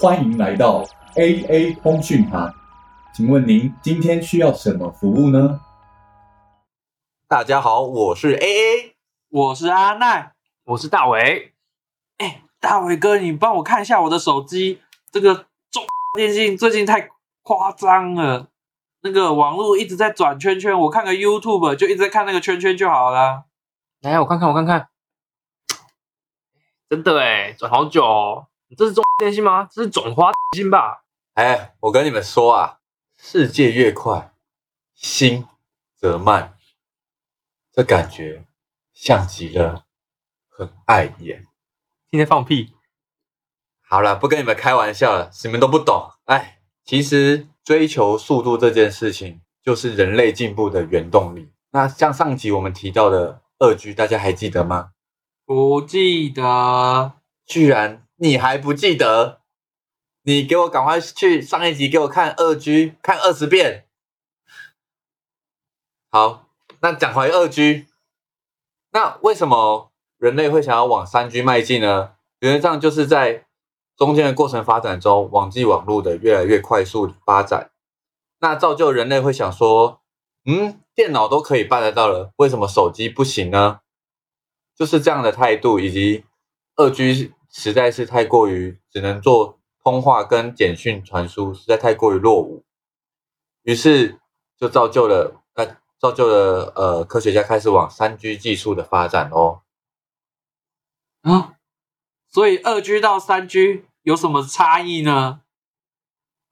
欢迎来到 AA 通讯台，请问您今天需要什么服务呢？大家好，我是 AA，我是阿奈，我是大伟。哎，大伟哥，你帮我看一下我的手机，这个中电信最近太夸张了，那个网络一直在转圈圈，我看个 YouTube 就一直在看那个圈圈就好了。来，我看看，我看看，真的哎，转好久哦。你这是中电信吗？这是总花电信吧？哎，我跟你们说啊，世界越快，心则慢，这感觉像极了很碍眼。天天放屁。好了，不跟你们开玩笑了，你们都不懂。哎，其实追求速度这件事情，就是人类进步的原动力。那像上集我们提到的二 G，大家还记得吗？不记得，居然。你还不记得？你给我赶快去上一集给我看二 G，看二十遍。好，那讲回二 G，那为什么人类会想要往三 G 迈进呢？原则上就是在中间的过程发展中，网际网络的越来越快速发展，那造就人类会想说：嗯，电脑都可以办得到了，为什么手机不行呢？就是这样的态度，以及二 G。实在是太过于只能做通话跟简讯传输，实在太过于落伍，于是就造就了呃造就了呃科学家开始往三 G 技术的发展哦。啊，所以二 G 到三 G 有什么差异呢？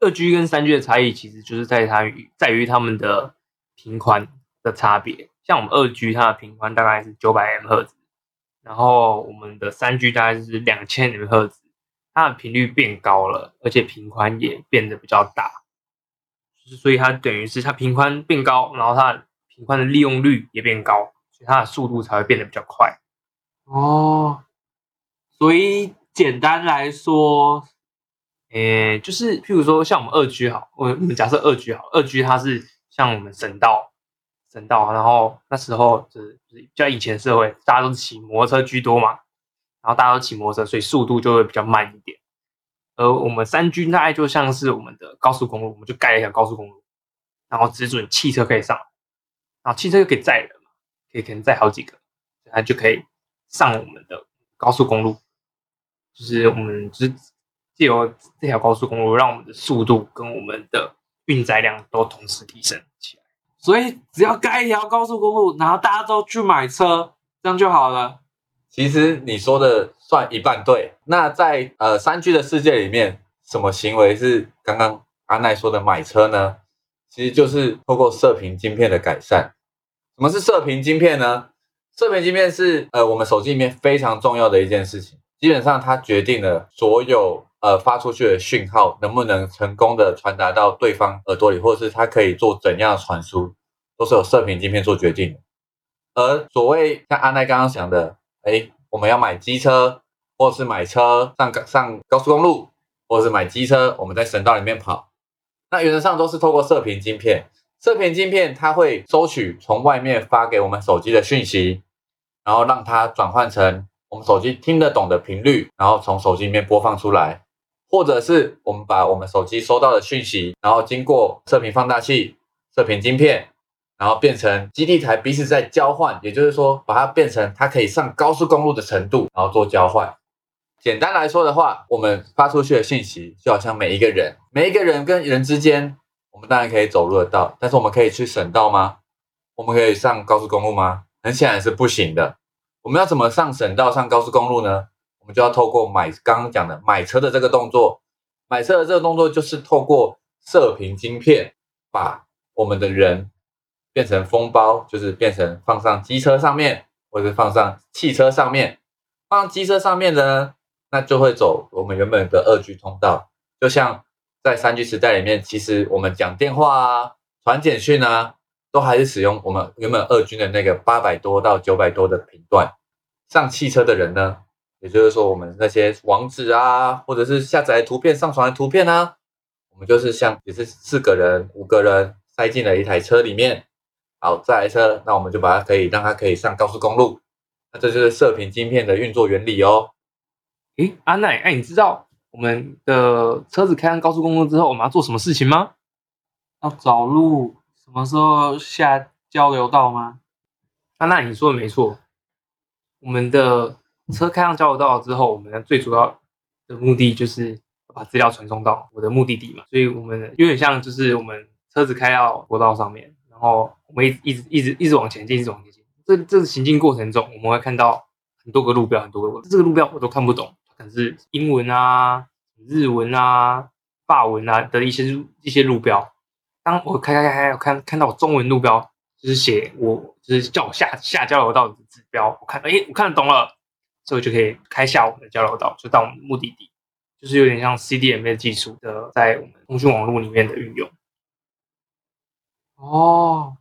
二 G 跟三 G 的差异其实就是在它在于它们的频宽的差别。像我们二 G 它的频宽大概是九百 M 赫兹。然后我们的三 G 大概是两千零赫兹，它的频率变高了，而且频宽也变得比较大，就是所以它等于是它频宽变高，然后它的频宽的利用率也变高，所以它的速度才会变得比较快。哦，所以简单来说，诶，就是譬如说像我们二 G 好，我们假设二 G 好，二 G 它是像我们省道。省道，然后那时候就是比较以前社会，大家都骑摩托车居多嘛，然后大家都骑摩托车，所以速度就会比较慢一点。而我们三军大概就像是我们的高速公路，我们就盖了一条高速公路，然后只准汽车可以上，然后汽车又可以载人嘛，可以可能载好几个，它就可以上我们的高速公路。就是我们就是借由这条高速公路，让我们的速度跟我们的运载量都同时提升起来。所以只要盖一条高速公路，然后大家都去买车，这样就好了。其实你说的算一半对。那在呃三 G 的世界里面，什么行为是刚刚阿奈说的买车呢？其实就是透过射频晶片的改善。什么是射频晶片呢？射频晶片是呃我们手机里面非常重要的一件事情，基本上它决定了所有。呃，发出去的讯号能不能成功的传达到对方耳朵里，或者是它可以做怎样的传输，都是由射频晶片做决定的。而所谓像阿奈刚刚讲的，哎，我们要买机车，或是买车上上高速公路，或者是买机车，我们在省道里面跑，那原则上都是透过射频晶片。射频晶片它会收取从外面发给我们手机的讯息，然后让它转换成我们手机听得懂的频率，然后从手机里面播放出来。或者是我们把我们手机收到的讯息，然后经过射频放大器、射频晶片，然后变成基地台彼此在交换，也就是说，把它变成它可以上高速公路的程度，然后做交换。简单来说的话，我们发出去的信息就好像每一个人，每一个人跟人之间，我们当然可以走路得到，但是我们可以去省道吗？我们可以上高速公路吗？很显然是不行的。我们要怎么上省道、上高速公路呢？我们就要透过买刚刚讲的买车的这个动作，买车的这个动作就是透过射频晶片，把我们的人变成封包，就是变成放上机车上面，或者放上汽车上面。放机车上面的呢，那就会走我们原本的二 G 通道。就像在三 G 时代里面，其实我们讲电话啊、传简讯啊，都还是使用我们原本二 G 的那个八百多到九百多的频段。上汽车的人呢？也就是说，我们那些网址啊，或者是下载图片、上传的图片啊，我们就是像也是四个人、五个人塞进了一台车里面。好，这台车，那我们就把它可以让它可以上高速公路。那这就是射频晶片的运作原理哦。诶，阿奈，哎，你知道我们的车子开上高速公路之后，我们要做什么事情吗？要找路，什么时候下交流道吗？阿奈，你说的没错，我们的车开上交流道之后，我们最主要的目的就是把资料传送到我的目的地嘛，所以我们有点像就是我们车子开到国道上面，然后我们一直一直一直一直往前进，一直往前进。这这个行进过程中，我们会看到很多个路标，很多个这个路标我都看不懂，可能是英文啊、日文啊、法文啊的一些一些路标。当我开开开开，看看到中文路标，就是写我就是叫我下下交流道的指标，我看哎，我看得懂了，所以就可以开下我们的交流道，就到我们的目的地，就是有点像 CDMA 技术的在我们通讯网络里面的运用。哦，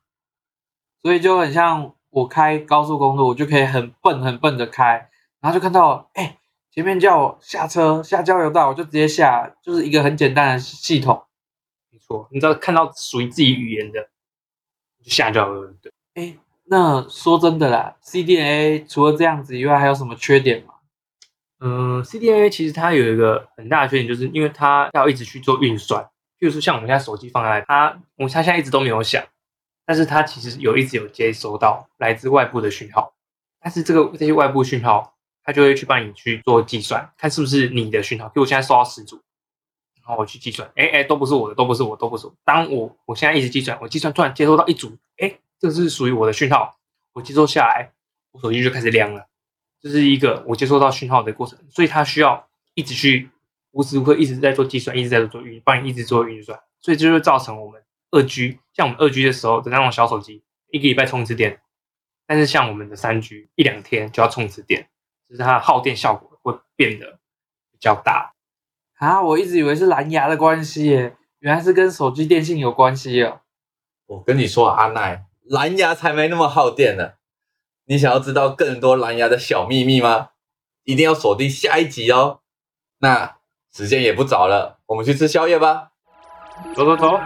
所以就很像我开高速公路，我就可以很笨很笨的开，然后就看到哎、前面叫我下车下交流道，我就直接下，就是一个很简单的系统。没错，你知道看到属于自己语言的，就下交流道。对，哎，那说真的啦，CDNA 除了这样子以外，还有什么缺点吗？嗯，CDN A 其实它有一个很大的缺点，就是因为它要一直去做运算。譬如说，像我们现在手机放在它，我它现在一直都没有响，但是它其实有一直有接收到来自外部的讯号，但是这个这些外部讯号，它就会去帮你去做计算，看是不是你的讯号。譬如我现在收到十组，然后我去计算，哎哎，都不是我的，都不是我，都不是我。当我我现在一直计算，我计算突然接收到一组，这是属于我的讯号，我接收下来，我手机就开始亮了。这是一个我接收到讯号的过程，所以它需要一直去无时无刻一直在做计算，一直在做运，帮你一直做运算，所以这就会造成我们二 G，像我们二 G 的时候的那种小手机，一个礼拜充一次电，但是像我们的三 G，一两天就要充一次电，就是它的耗电效果会变得比较大。啊，我一直以为是蓝牙的关系耶，原来是跟手机电信有关系哦。我跟你说，阿奈，蓝牙才没那么耗电呢。你想要知道更多蓝牙的小秘密吗？一定要锁定下一集哦。那时间也不早了，我们去吃宵夜吧。走走走。